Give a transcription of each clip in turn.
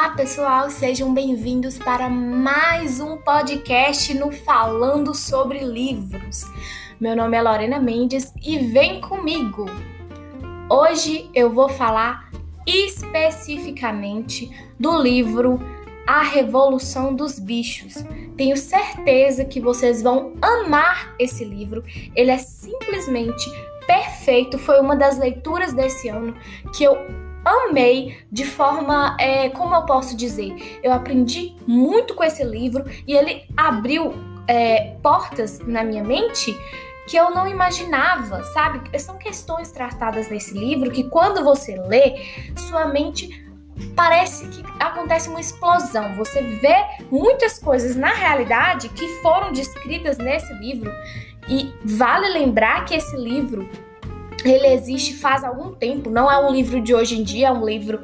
Olá, pessoal, sejam bem-vindos para mais um podcast no Falando sobre Livros. Meu nome é Lorena Mendes e vem comigo. Hoje eu vou falar especificamente do livro A Revolução dos Bichos. Tenho certeza que vocês vão amar esse livro. Ele é simplesmente perfeito. Foi uma das leituras desse ano que eu amei de forma, é, como eu posso dizer, eu aprendi muito com esse livro e ele abriu é, portas na minha mente que eu não imaginava, sabe? São questões tratadas nesse livro que quando você lê, sua mente parece que acontece uma explosão. Você vê muitas coisas na realidade que foram descritas nesse livro e vale lembrar que esse livro ele existe faz algum tempo, não é um livro de hoje em dia, é um livro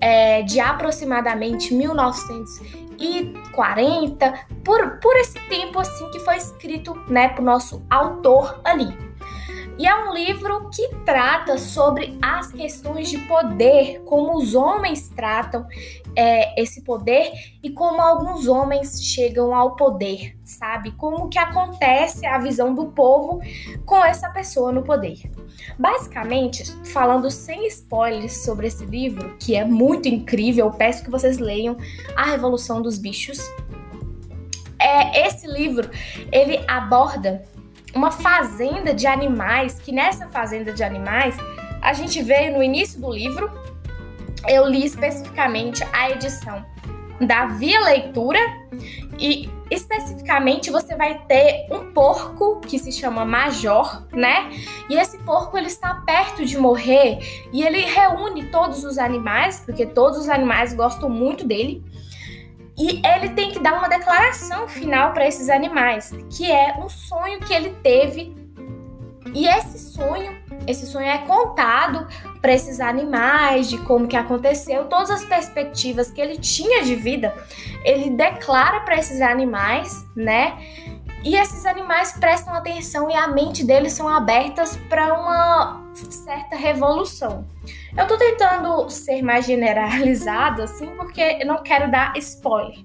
é, de aproximadamente 1940, por, por esse tempo assim que foi escrito, né, pro nosso autor ali. E é um livro que trata sobre as questões de poder, como os homens tratam é, esse poder e como alguns homens chegam ao poder, sabe? Como que acontece a visão do povo com essa pessoa no poder. Basicamente, falando sem spoilers sobre esse livro, que é muito incrível, peço que vocês leiam A Revolução dos Bichos. É, esse livro, ele aborda uma fazenda de animais, que nessa fazenda de animais, a gente veio no início do livro, eu li especificamente a edição da Via Leitura e especificamente você vai ter um porco que se chama Major, né? E esse porco ele está perto de morrer e ele reúne todos os animais, porque todos os animais gostam muito dele. E ele tem que dar uma declaração final para esses animais, que é um sonho que ele teve. E esse sonho, esse sonho é contado para esses animais, de como que aconteceu, todas as perspectivas que ele tinha de vida, ele declara para esses animais, né? E esses animais prestam atenção e a mente deles são abertas para uma certa revolução. Eu tô tentando ser mais generalizado assim porque eu não quero dar spoiler.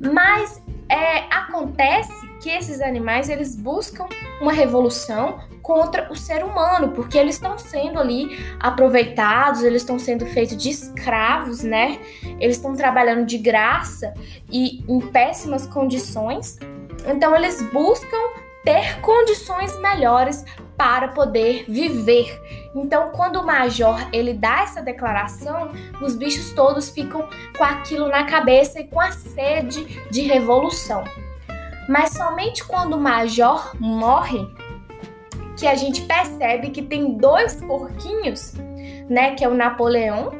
Mas é, acontece que esses animais eles buscam uma revolução contra o ser humano, porque eles estão sendo ali aproveitados, eles estão sendo feitos de escravos, né? Eles estão trabalhando de graça e em péssimas condições. Então eles buscam ter condições melhores para poder viver. Então, quando o major ele dá essa declaração, os bichos todos ficam com aquilo na cabeça e com a sede de revolução. Mas somente quando o major morre que a gente percebe que tem dois porquinhos, né, que é o Napoleão.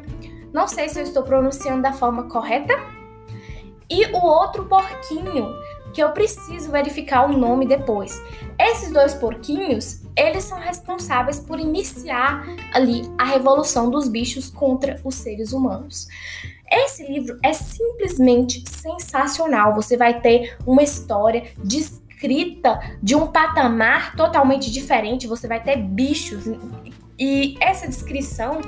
Não sei se eu estou pronunciando da forma correta. E o outro porquinho, que eu preciso verificar o nome depois. Esses dois porquinhos, eles são responsáveis por iniciar ali a revolução dos bichos contra os seres humanos. Esse livro é simplesmente sensacional. Você vai ter uma história descrita de um patamar totalmente diferente. Você vai ter bichos e essa descrição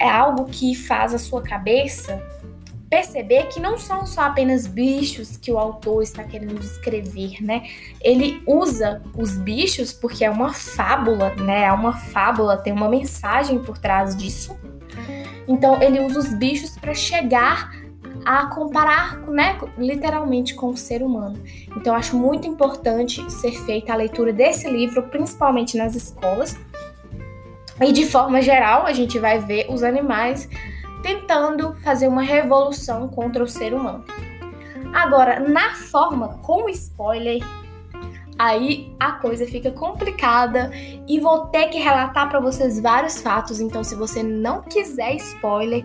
é algo que faz a sua cabeça perceber que não são só apenas bichos que o autor está querendo descrever, né? Ele usa os bichos porque é uma fábula, né? É uma fábula, tem uma mensagem por trás disso. Então ele usa os bichos para chegar a comparar, né, literalmente com o ser humano. Então acho muito importante ser feita a leitura desse livro, principalmente nas escolas. E de forma geral, a gente vai ver os animais tentando fazer uma revolução contra o ser humano. Agora, na forma com spoiler, aí a coisa fica complicada e vou ter que relatar para vocês vários fatos. Então, se você não quiser spoiler,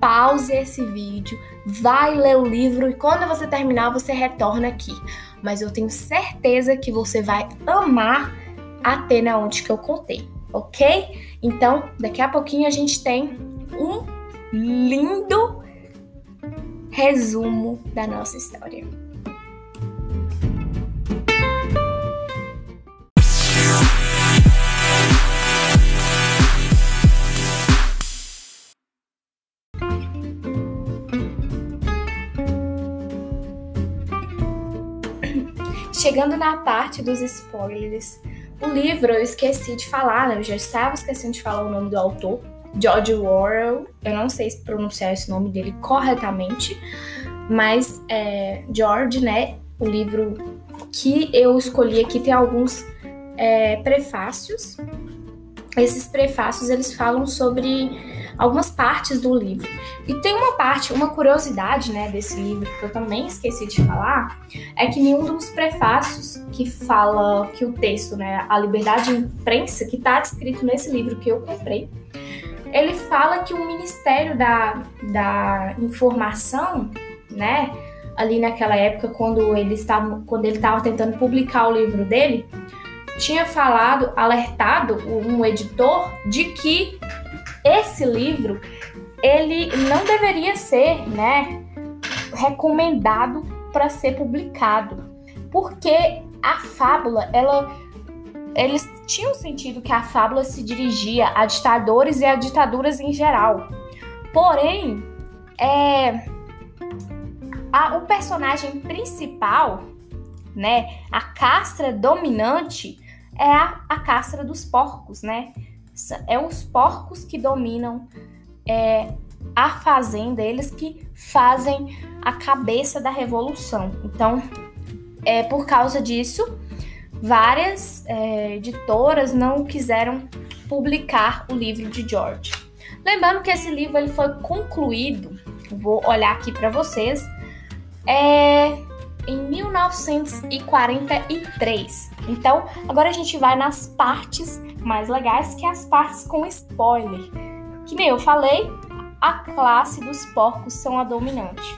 pause esse vídeo, vai ler o livro e quando você terminar, você retorna aqui. Mas eu tenho certeza que você vai amar até na onde que eu contei, ok? Então, daqui a pouquinho a gente tem lindo resumo da nossa história. Chegando na parte dos spoilers, o livro eu esqueci de falar, né? eu já estava esquecendo de falar o nome do autor, George Orwell. Eu não sei se pronunciar esse nome dele corretamente, mas é, George, né? O livro que eu escolhi aqui tem alguns é, prefácios. Esses prefácios eles falam sobre algumas partes do livro. E tem uma parte, uma curiosidade, né, desse livro que eu também esqueci de falar, é que nenhum dos prefácios que fala que o texto, né, a liberdade de imprensa que está descrito nesse livro que eu comprei, ele fala que o Ministério da, da Informação, né, ali naquela época quando ele estava quando ele estava tentando publicar o livro dele, tinha falado, alertado um editor de que esse livro ele não deveria ser, né, recomendado para ser publicado, porque a fábula, ela eles tinham sentido que a fábula se dirigia a ditadores e a ditaduras em geral. Porém, é, a, o personagem principal, né, a castra dominante, é a, a castra dos porcos, né? É os porcos que dominam é, a fazenda, eles que fazem a cabeça da revolução. Então, é por causa disso, várias é, editoras não quiseram publicar o livro de George. Lembrando que esse livro ele foi concluído, vou olhar aqui para vocês, é, em 1943. Então, agora a gente vai nas partes mais legais, que é as partes com spoiler. Que nem eu falei, a classe dos porcos são a dominante.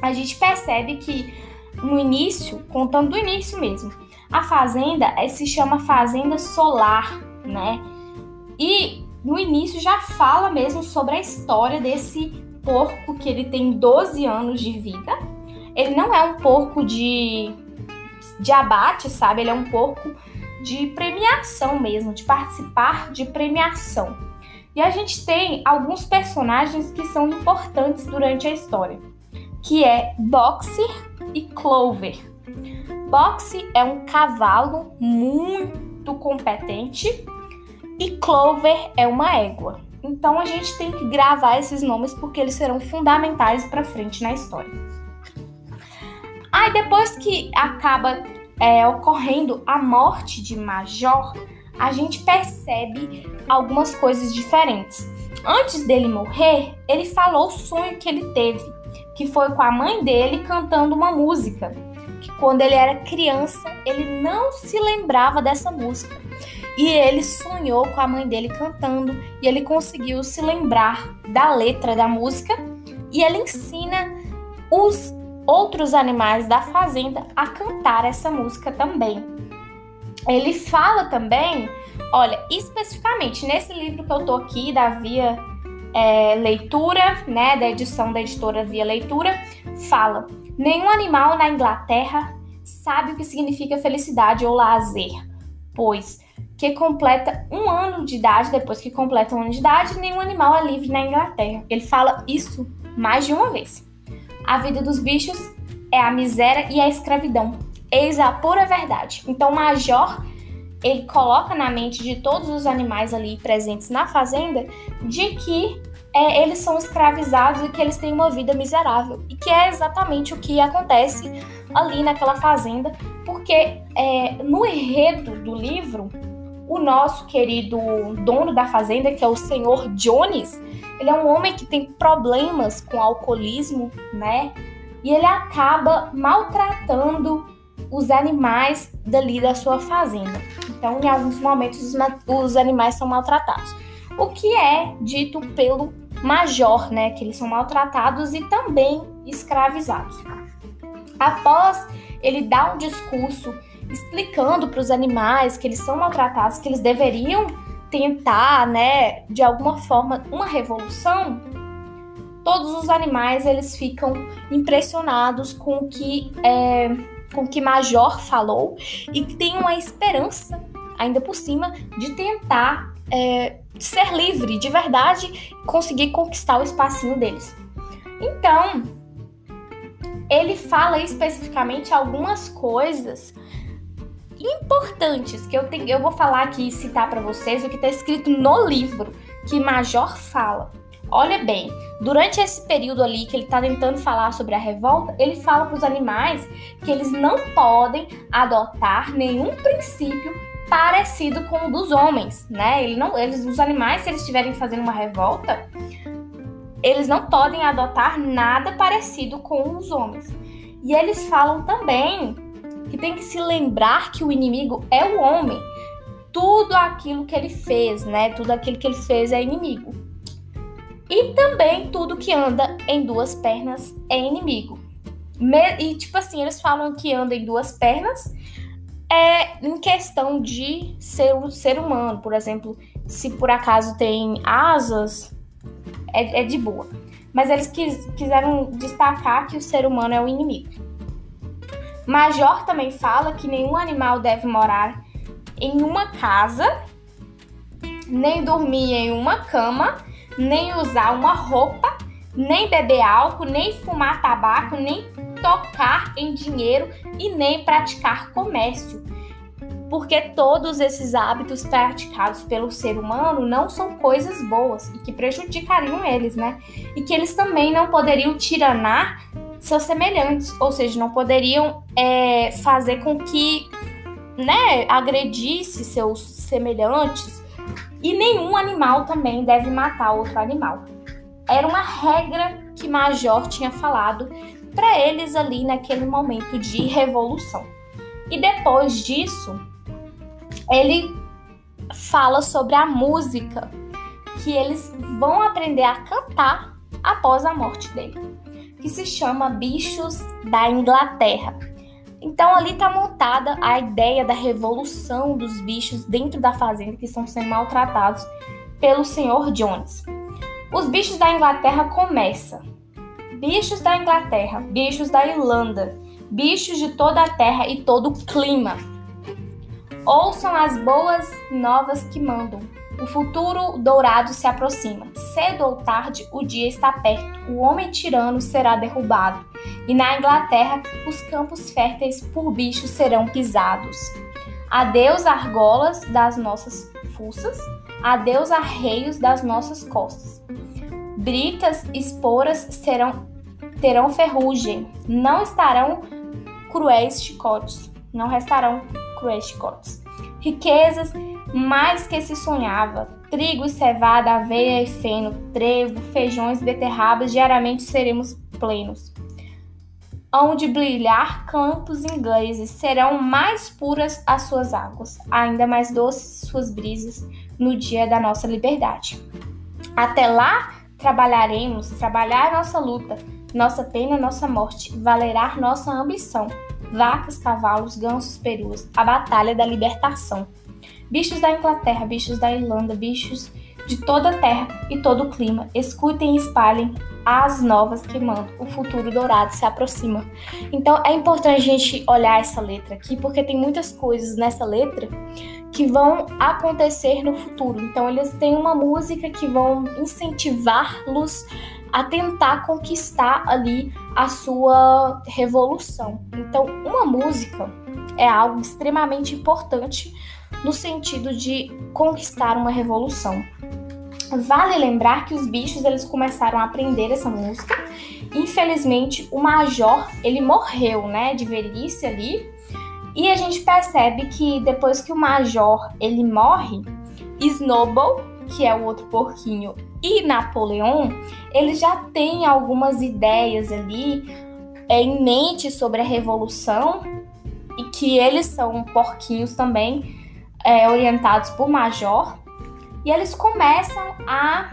A gente percebe que no início, contando do início mesmo, a fazenda é, se chama fazenda solar, né? E no início já fala mesmo sobre a história desse porco que ele tem 12 anos de vida. Ele não é um porco de, de abate, sabe? Ele é um porco de premiação mesmo, de participar de premiação. E a gente tem alguns personagens que são importantes durante a história, que é Boxer e Clover. Boxer é um cavalo muito competente e Clover é uma égua. Então a gente tem que gravar esses nomes porque eles serão fundamentais para frente na história. Aí depois que acaba é, ocorrendo a morte de Major, a gente percebe algumas coisas diferentes. Antes dele morrer, ele falou o sonho que ele teve, que foi com a mãe dele cantando uma música. Que quando ele era criança, ele não se lembrava dessa música. E ele sonhou com a mãe dele cantando e ele conseguiu se lembrar da letra da música e ele ensina os outros animais da fazenda a cantar essa música também. Ele fala também, olha, especificamente nesse livro que eu tô aqui, da Via é, Leitura, né, da edição da editora Via Leitura, fala: nenhum animal na Inglaterra sabe o que significa felicidade ou lazer, pois que completa um ano de idade, depois que completa um ano de idade, nenhum animal é livre na Inglaterra. Ele fala isso mais de uma vez. A vida dos bichos é a miséria e a escravidão. Eis a pura verdade. Então, Major ele coloca na mente de todos os animais ali presentes na fazenda de que é, eles são escravizados e que eles têm uma vida miserável. E que é exatamente o que acontece ali naquela fazenda, porque é, no enredo do livro, o nosso querido dono da fazenda, que é o senhor Jones, ele é um homem que tem problemas com alcoolismo, né? E ele acaba maltratando os animais dali da sua fazenda. Então, em alguns momentos, os, os animais são maltratados. O que é dito pelo major, né? Que eles são maltratados e também escravizados. Após ele dar um discurso explicando para os animais que eles são maltratados, que eles deveriam tentar, né, de alguma forma, uma revolução, todos os animais eles ficam impressionados com o que é, com o que Major falou e tem uma esperança ainda por cima de tentar é, ser livre de verdade conseguir conquistar o espacinho deles. Então, ele fala especificamente algumas coisas importantes que eu, tenho, eu vou falar aqui e citar para vocês o que está escrito no livro que Major fala. Olha bem, durante esse período ali que ele está tentando falar sobre a revolta, ele fala para os animais que eles não podem adotar nenhum princípio parecido com o dos homens, né? Ele não, eles, os animais, se eles estiverem fazendo uma revolta, eles não podem adotar nada parecido com os homens. E eles falam também que tem que se lembrar que o inimigo é o homem. Tudo aquilo que ele fez, né? Tudo aquilo que ele fez é inimigo. E também tudo que anda em duas pernas é inimigo. E tipo assim, eles falam que anda em duas pernas é em questão de ser um ser humano. Por exemplo, se por acaso tem asas, é, é de boa. Mas eles quis, quiseram destacar que o ser humano é o inimigo. Major também fala que nenhum animal deve morar em uma casa, nem dormir em uma cama nem usar uma roupa, nem beber álcool, nem fumar tabaco, nem tocar em dinheiro e nem praticar comércio. Porque todos esses hábitos praticados pelo ser humano não são coisas boas e que prejudicariam eles, né? E que eles também não poderiam tiranar seus semelhantes, ou seja, não poderiam é, fazer com que né, agredisse seus semelhantes e nenhum animal também deve matar outro animal. Era uma regra que Major tinha falado para eles ali naquele momento de revolução. E depois disso, ele fala sobre a música que eles vão aprender a cantar após a morte dele, que se chama Bichos da Inglaterra. Então ali está montada a ideia da revolução dos bichos dentro da fazenda que estão sendo maltratados pelo senhor Jones. Os bichos da Inglaterra começam. Bichos da Inglaterra, bichos da Irlanda, bichos de toda a terra e todo o clima. Ouçam as boas novas que mandam. O futuro dourado se aproxima. Cedo ou tarde, o dia está perto. O homem tirano será derrubado. E na Inglaterra, os campos férteis por bichos serão pisados. Adeus, argolas das nossas fuças. Adeus, arreios das nossas costas. Britas, esporas serão, terão ferrugem. Não estarão cruéis chicotes. Não restarão cruéis chicotes. Riquezas mais que se sonhava. Trigo, cevada, aveia e feno, trevo, feijões, beterrabas, diariamente seremos plenos. Onde brilhar campos ingleses, serão mais puras as suas águas, ainda mais doces suas brisas no dia da nossa liberdade. Até lá, trabalharemos, trabalhar nossa luta, nossa pena, nossa morte, valerá nossa ambição. Vacas, cavalos, gansos, perus, a batalha da libertação. Bichos da Inglaterra, bichos da Irlanda, bichos de toda a terra e todo o clima, escutem e espalhem as novas que mandam. O futuro dourado se aproxima. Então é importante a gente olhar essa letra aqui, porque tem muitas coisas nessa letra que vão acontecer no futuro. Então eles têm uma música que vão incentivar-los a tentar conquistar ali a sua revolução. Então, uma música é algo extremamente importante no sentido de conquistar uma revolução. Vale lembrar que os bichos eles começaram a aprender essa música. Infelizmente, o major ele morreu, né, de velhice ali. E a gente percebe que depois que o major ele morre, Snowball, que é o outro porquinho, e Napoleão, eles já têm algumas ideias ali é, em mente sobre a revolução e que eles são porquinhos também é, orientados por Major, e eles começam a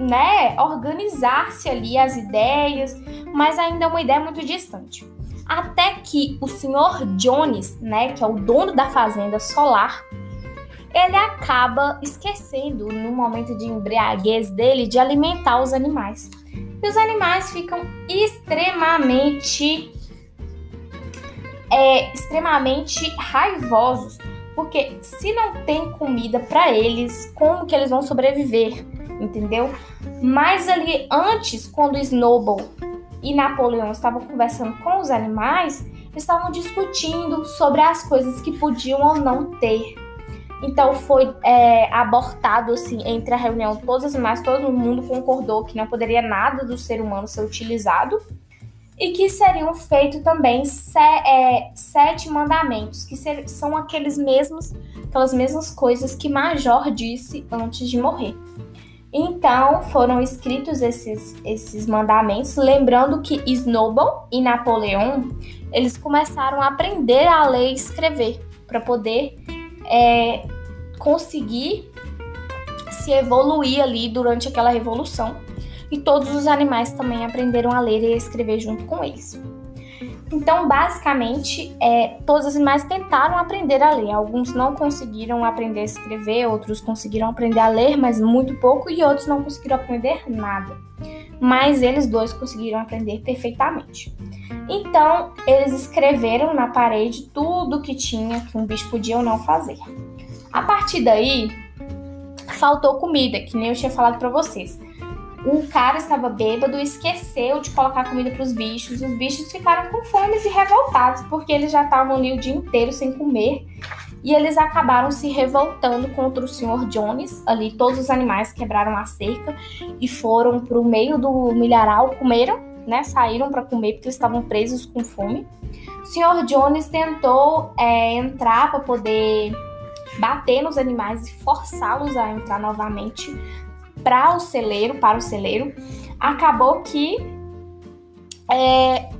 né, organizar-se ali as ideias, mas ainda é uma ideia muito distante. Até que o senhor Jones, né, que é o dono da fazenda solar, ele acaba esquecendo, no momento de embriaguez dele, de alimentar os animais. E os animais ficam extremamente, é, extremamente raivosos, porque se não tem comida para eles, como que eles vão sobreviver? Entendeu? Mas ali antes, quando Snowball e Napoleão estavam conversando com os animais, estavam discutindo sobre as coisas que podiam ou não ter. Então foi é, abortado assim entre a reunião todos os animais, todo mundo concordou que não poderia nada do ser humano ser utilizado e que seriam feitos também se, é, sete mandamentos, que ser, são aqueles mesmos, aquelas mesmas coisas que Major disse antes de morrer. Então foram escritos esses, esses mandamentos, lembrando que Snowball e Napoleão eles começaram a aprender a ler e escrever para poder é, conseguir se evoluir ali durante aquela revolução e todos os animais também aprenderam a ler e a escrever junto com eles. Então, basicamente, é, todos os animais tentaram aprender a ler. Alguns não conseguiram aprender a escrever, outros conseguiram aprender a ler, mas muito pouco, e outros não conseguiram aprender nada. Mas eles dois conseguiram aprender perfeitamente. Então, eles escreveram na parede tudo que tinha que um bicho podia ou não fazer. A partir daí, faltou comida, que nem eu tinha falado para vocês o cara estava bêbado esqueceu de colocar comida para os bichos. Os bichos ficaram com fome e revoltados, porque eles já estavam ali o dia inteiro sem comer. E eles acabaram se revoltando contra o Sr. Jones. Ali, todos os animais quebraram a cerca e foram para o meio do milharal, comeram, né? Saíram para comer porque eles estavam presos com fome. O Sr. Jones tentou é, entrar para poder bater nos animais e forçá-los a entrar novamente para o celeiro, para o celeiro, acabou que é,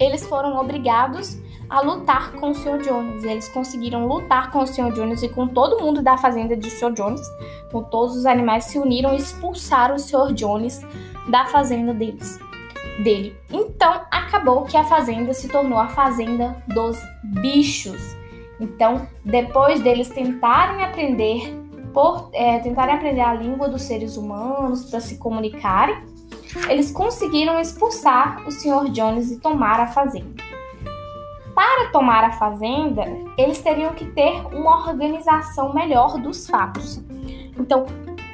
eles foram obrigados a lutar com o Sr. Jones. Eles conseguiram lutar com o Sr. Jones e com todo mundo da fazenda de Sr. Jones. Então, todos os animais se uniram e expulsaram o Sr. Jones da fazenda deles. Dele. Então, acabou que a fazenda se tornou a fazenda dos bichos. Então, depois deles tentarem aprender por é, tentarem aprender a língua dos seres humanos para se comunicarem, eles conseguiram expulsar o Sr. Jones e tomar a fazenda. Para tomar a fazenda, eles teriam que ter uma organização melhor dos fatos. Então,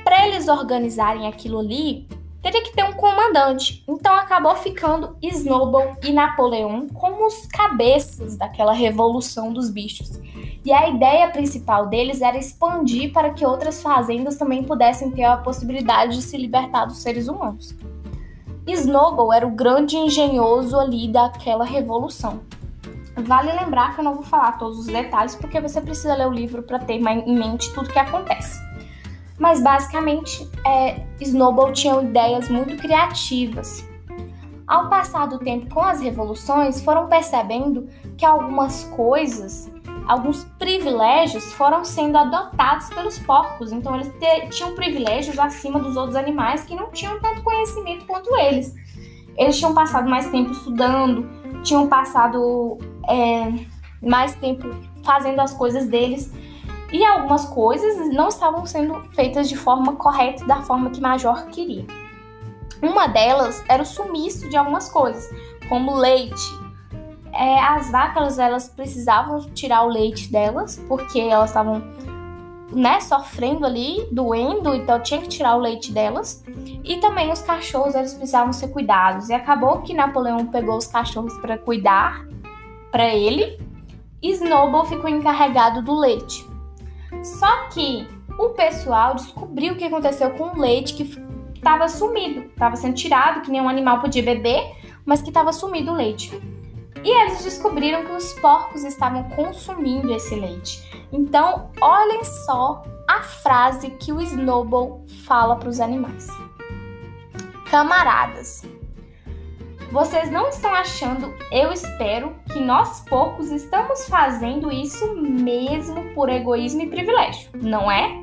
para eles organizarem aquilo ali, teria que ter um comandante. Então acabou ficando Snowball e Napoleão como os cabeças daquela revolução dos bichos. E a ideia principal deles era expandir para que outras fazendas também pudessem ter a possibilidade de se libertar dos seres humanos. Snowball era o grande engenhoso ali daquela revolução. Vale lembrar que eu não vou falar todos os detalhes porque você precisa ler o livro para ter em mente tudo que acontece. Mas basicamente, é, Snowball tinha ideias muito criativas. Ao passar do tempo com as revoluções, foram percebendo que algumas coisas, alguns privilégios foram sendo adotados pelos porcos. Então, eles tinham privilégios acima dos outros animais que não tinham tanto conhecimento quanto eles. Eles tinham passado mais tempo estudando, tinham passado é, mais tempo fazendo as coisas deles e algumas coisas não estavam sendo feitas de forma correta, da forma que Major queria. Uma delas era o sumiço de algumas coisas, como leite. É, as vacas elas precisavam tirar o leite delas porque elas estavam né, sofrendo ali, doendo, então tinha que tirar o leite delas. E também os cachorros eles precisavam ser cuidados. E acabou que Napoleão pegou os cachorros para cuidar para ele. E Snowball ficou encarregado do leite. Só que o pessoal descobriu o que aconteceu com o leite que estava sumido, estava sendo tirado, que nenhum animal podia beber, mas que estava sumido o leite. E eles descobriram que os porcos estavam consumindo esse leite. Então, olhem só a frase que o Snowball fala para os animais: Camaradas, vocês não estão achando, eu espero, que nós porcos estamos fazendo isso mesmo por egoísmo e privilégio, não é?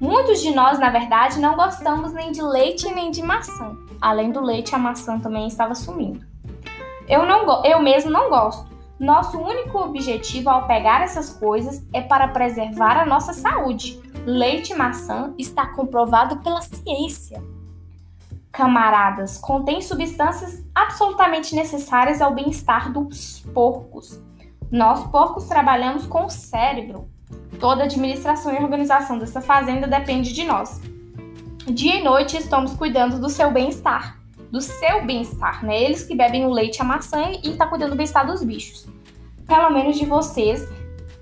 Muitos de nós, na verdade, não gostamos nem de leite nem de maçã. Além do leite, a maçã também estava sumindo. Eu, não, eu mesmo não gosto. Nosso único objetivo ao pegar essas coisas é para preservar a nossa saúde. Leite e maçã está comprovado pela ciência camaradas, contém substâncias absolutamente necessárias ao bem-estar dos porcos. Nós, porcos, trabalhamos com o cérebro. Toda a administração e organização dessa fazenda depende de nós. Dia e noite estamos cuidando do seu bem-estar. Do seu bem-estar, né? Eles que bebem o leite a maçã e tá cuidando do bem-estar dos bichos. Pelo menos de vocês,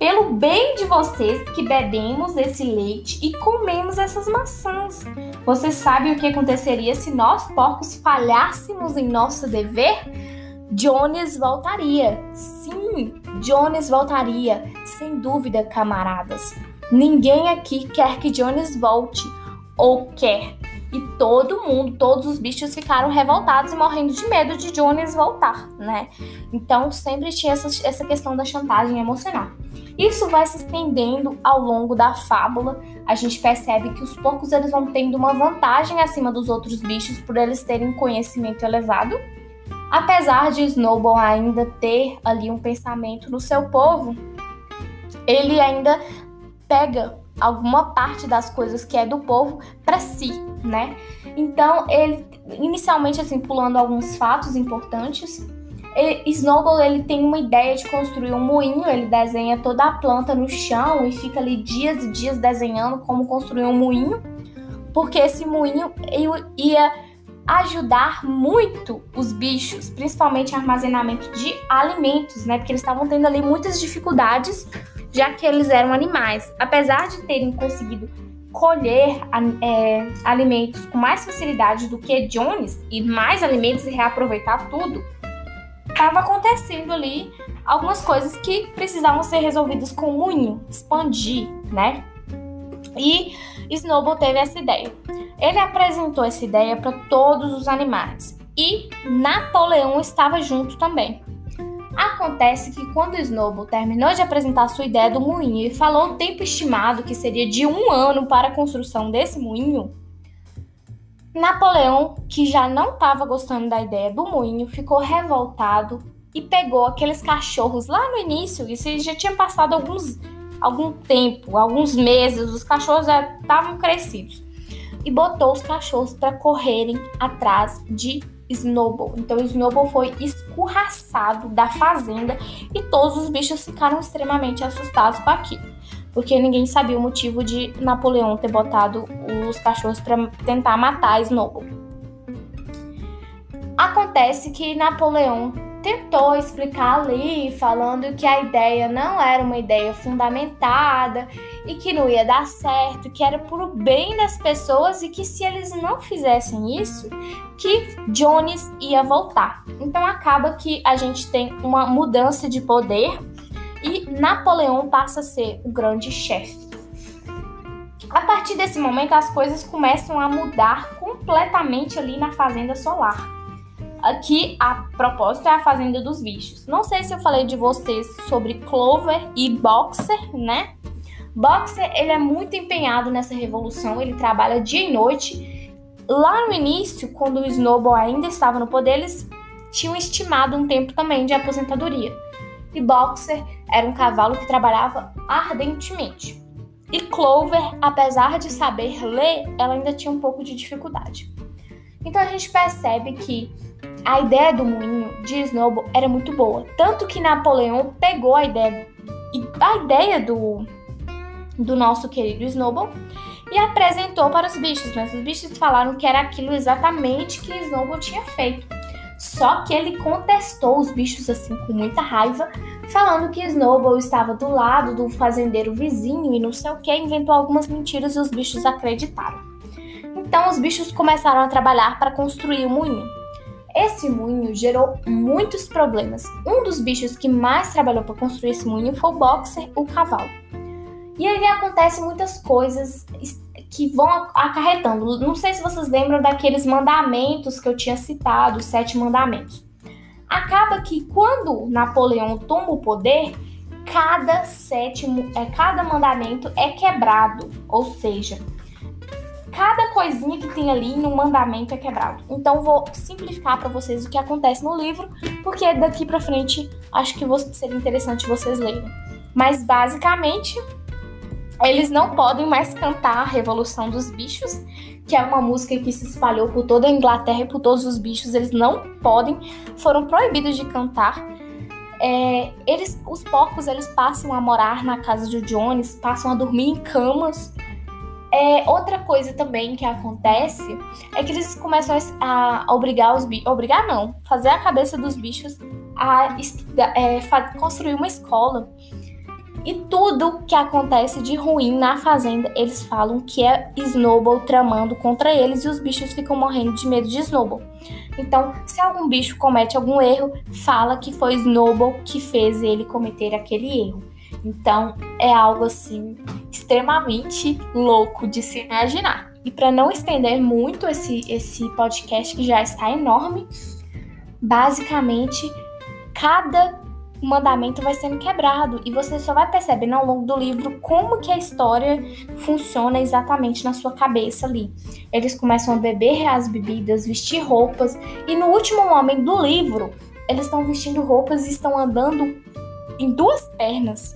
pelo bem de vocês que bebemos esse leite e comemos essas maçãs. Você sabe o que aconteceria se nós, porcos, falhássemos em nosso dever? Jones voltaria. Sim, Jones voltaria. Sem dúvida, camaradas. Ninguém aqui quer que Jones volte. Ou quer. E todo mundo, todos os bichos ficaram revoltados e morrendo de medo de Jones voltar, né? Então sempre tinha essa, essa questão da chantagem emocional. Isso vai se estendendo ao longo da fábula. A gente percebe que os porcos eles vão tendo uma vantagem acima dos outros bichos por eles terem conhecimento elevado. Apesar de Snowball ainda ter ali um pensamento no seu povo, ele ainda pega alguma parte das coisas que é do povo para si, né? Então, ele inicialmente assim pulando alguns fatos importantes, ele, Snowball ele tem uma ideia de construir um moinho, ele desenha toda a planta no chão e fica ali dias e dias desenhando como construir um moinho, porque esse moinho ia ajudar muito os bichos, principalmente armazenamento de alimentos, né? Porque eles estavam tendo ali muitas dificuldades já que eles eram animais. Apesar de terem conseguido colher é, alimentos com mais facilidade do que Jones e mais alimentos e reaproveitar tudo, estava acontecendo ali algumas coisas que precisavam ser resolvidas com muito expandir, né? E Snowball teve essa ideia. Ele apresentou essa ideia para todos os animais e Napoleão estava junto também. Acontece que quando Snowball terminou de apresentar sua ideia do moinho e falou o tempo estimado que seria de um ano para a construção desse moinho, Napoleão, que já não estava gostando da ideia do moinho, ficou revoltado e pegou aqueles cachorros lá no início, isso já tinha passado alguns, algum tempo, alguns meses, os cachorros já estavam crescidos, e botou os cachorros para correrem atrás de Snowball. Então Snowball foi escorraçado da fazenda e todos os bichos ficaram extremamente assustados com aquilo, porque ninguém sabia o motivo de Napoleão ter botado os cachorros para tentar matar Snowball. Acontece que Napoleão tentou explicar ali, falando que a ideia não era uma ideia fundamentada e que não ia dar certo, que era por bem das pessoas e que se eles não fizessem isso, que Jones ia voltar. Então acaba que a gente tem uma mudança de poder e Napoleão passa a ser o grande chefe. A partir desse momento, as coisas começam a mudar completamente ali na Fazenda Solar. Aqui, a propósito, é a Fazenda dos Bichos. Não sei se eu falei de vocês sobre Clover e Boxer, né? Boxer, ele é muito empenhado nessa revolução, ele trabalha dia e noite. Lá no início, quando o Snowball ainda estava no poder, eles tinham estimado um tempo também de aposentadoria. E Boxer era um cavalo que trabalhava ardentemente. E Clover, apesar de saber ler, ela ainda tinha um pouco de dificuldade. Então a gente percebe que a ideia do moinho de Snowball era muito boa. Tanto que Napoleão pegou a ideia, a ideia do, do nosso querido Snowball e apresentou para os bichos, mas os bichos falaram que era aquilo exatamente que Snowball tinha feito. Só que ele contestou os bichos assim com muita raiva, falando que Snowball estava do lado do fazendeiro vizinho e não sei o que, inventou algumas mentiras e os bichos acreditaram. Então os bichos começaram a trabalhar para construir o moinho. Esse moinho gerou muitos problemas. Um dos bichos que mais trabalhou para construir esse moinho foi o boxer, o cavalo. E aí acontece muitas coisas que vão acarretando. Não sei se vocês lembram daqueles mandamentos que eu tinha citado, os sete mandamentos. Acaba que quando Napoleão toma o poder, cada sétimo, é, cada mandamento é quebrado, ou seja, cada coisinha que tem ali no mandamento é quebrado. Então vou simplificar para vocês o que acontece no livro, porque daqui para frente acho que seria interessante vocês lerem. Mas basicamente eles não podem mais cantar a Revolução dos Bichos, que é uma música que se espalhou por toda a Inglaterra e por todos os bichos. Eles não podem, foram proibidos de cantar. É, eles, os porcos, eles passam a morar na casa de Jones, passam a dormir em camas É, outra coisa também que acontece é que eles começam a, obrigar os bichos. Obrigar não, fazer a cabeça dos bichos a é, construir uma escola. E tudo que acontece de ruim na fazenda, eles falam que é Snowball tramando contra eles e os bichos ficam morrendo de medo de Snowball. Então, se algum bicho comete algum erro, fala que foi Snowball que fez ele cometer aquele erro. Então, é algo assim extremamente louco de se imaginar. E para não estender muito esse, esse podcast que já está enorme, basicamente cada mandamento vai sendo quebrado e você só vai percebendo ao longo do livro como que a história funciona exatamente na sua cabeça ali. Eles começam a beber as bebidas, vestir roupas e no último momento do livro eles estão vestindo roupas e estão andando em duas pernas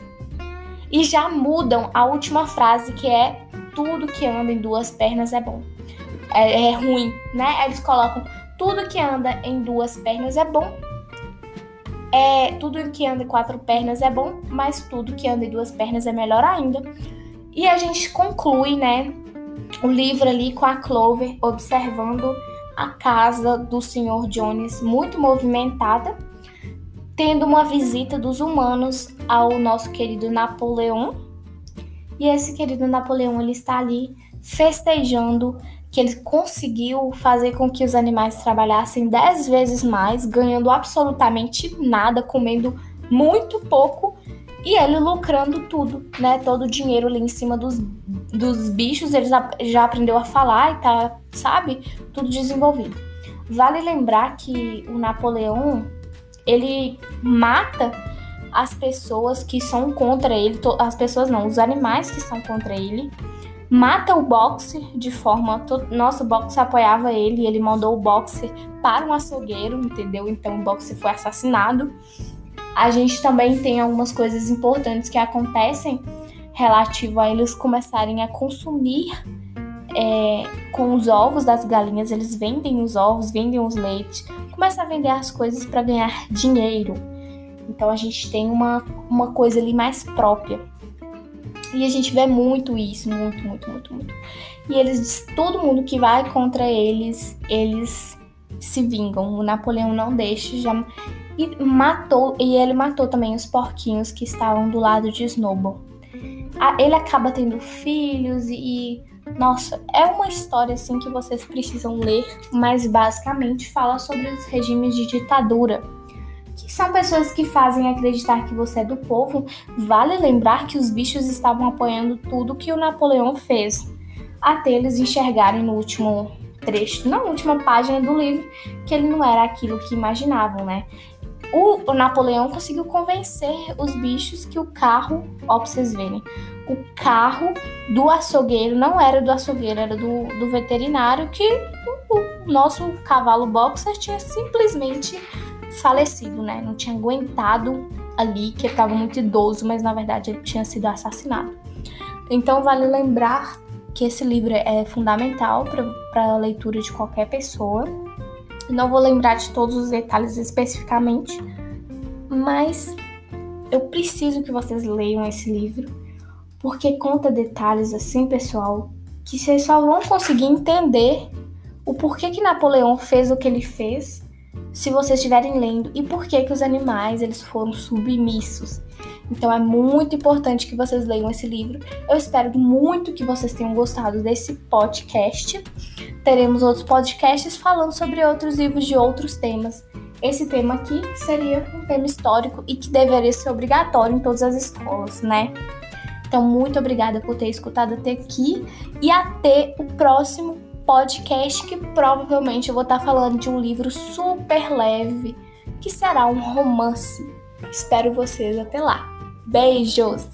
e já mudam a última frase que é tudo que anda em duas pernas é bom. É, é ruim, né? Eles colocam tudo que anda em duas pernas é bom. É, tudo que anda em quatro pernas é bom, mas tudo que anda em duas pernas é melhor ainda. E a gente conclui, né, o livro ali com a Clover observando a casa do Sr. Jones muito movimentada tendo uma visita dos humanos ao nosso querido Napoleão. E esse querido Napoleão ele está ali festejando que ele conseguiu fazer com que os animais trabalhassem dez vezes mais, ganhando absolutamente nada, comendo muito pouco e ele lucrando tudo, né? Todo o dinheiro ali em cima dos, dos bichos, ele já, já aprendeu a falar e tá, sabe? Tudo desenvolvido. Vale lembrar que o Napoleão, ele mata as pessoas que são contra ele, as pessoas não, os animais que são contra ele. Mata o boxer de forma. Nosso boxer apoiava ele e ele mandou o boxer para um açougueiro, entendeu? Então o boxer foi assassinado. A gente também tem algumas coisas importantes que acontecem relativo a eles começarem a consumir é, com os ovos das galinhas, eles vendem os ovos, vendem os leites, começa a vender as coisas para ganhar dinheiro. Então a gente tem uma, uma coisa ali mais própria. E a gente vê muito isso, muito, muito, muito, muito. E eles, todo mundo que vai contra eles, eles se vingam. O Napoleão não deixa, já e matou, e ele matou também os porquinhos que estavam do lado de Snowball. Ele acaba tendo filhos e nossa, é uma história assim que vocês precisam ler, mas basicamente fala sobre os regimes de ditadura, que são pessoas que fazem acreditar que você é do povo. Vale lembrar que os bichos estavam apoiando tudo que o Napoleão fez, até eles enxergarem no último trecho, na última página do livro, que ele não era aquilo que imaginavam, né? O, o Napoleão conseguiu convencer os bichos que o carro, ó, pra vocês verem, o carro do açougueiro não era do açougueiro, era do, do veterinário, que o, o nosso cavalo boxer tinha simplesmente falecido, né? Não tinha aguentado ali, que estava muito idoso, mas na verdade ele tinha sido assassinado. Então vale lembrar que esse livro é fundamental para a leitura de qualquer pessoa. Não vou lembrar de todos os detalhes especificamente, mas eu preciso que vocês leiam esse livro porque conta detalhes assim, pessoal, que vocês só vão conseguir entender o porquê que Napoleão fez o que ele fez se vocês estiverem lendo e por que que os animais eles foram submissos. Então é muito importante que vocês leiam esse livro. Eu espero muito que vocês tenham gostado desse podcast. Teremos outros podcasts falando sobre outros livros de outros temas. Esse tema aqui seria um tema histórico e que deveria ser obrigatório em todas as escolas, né? Então, muito obrigada por ter escutado até aqui e até o próximo podcast que provavelmente eu vou estar falando de um livro super leve que será um romance. Espero vocês até lá. Beijos!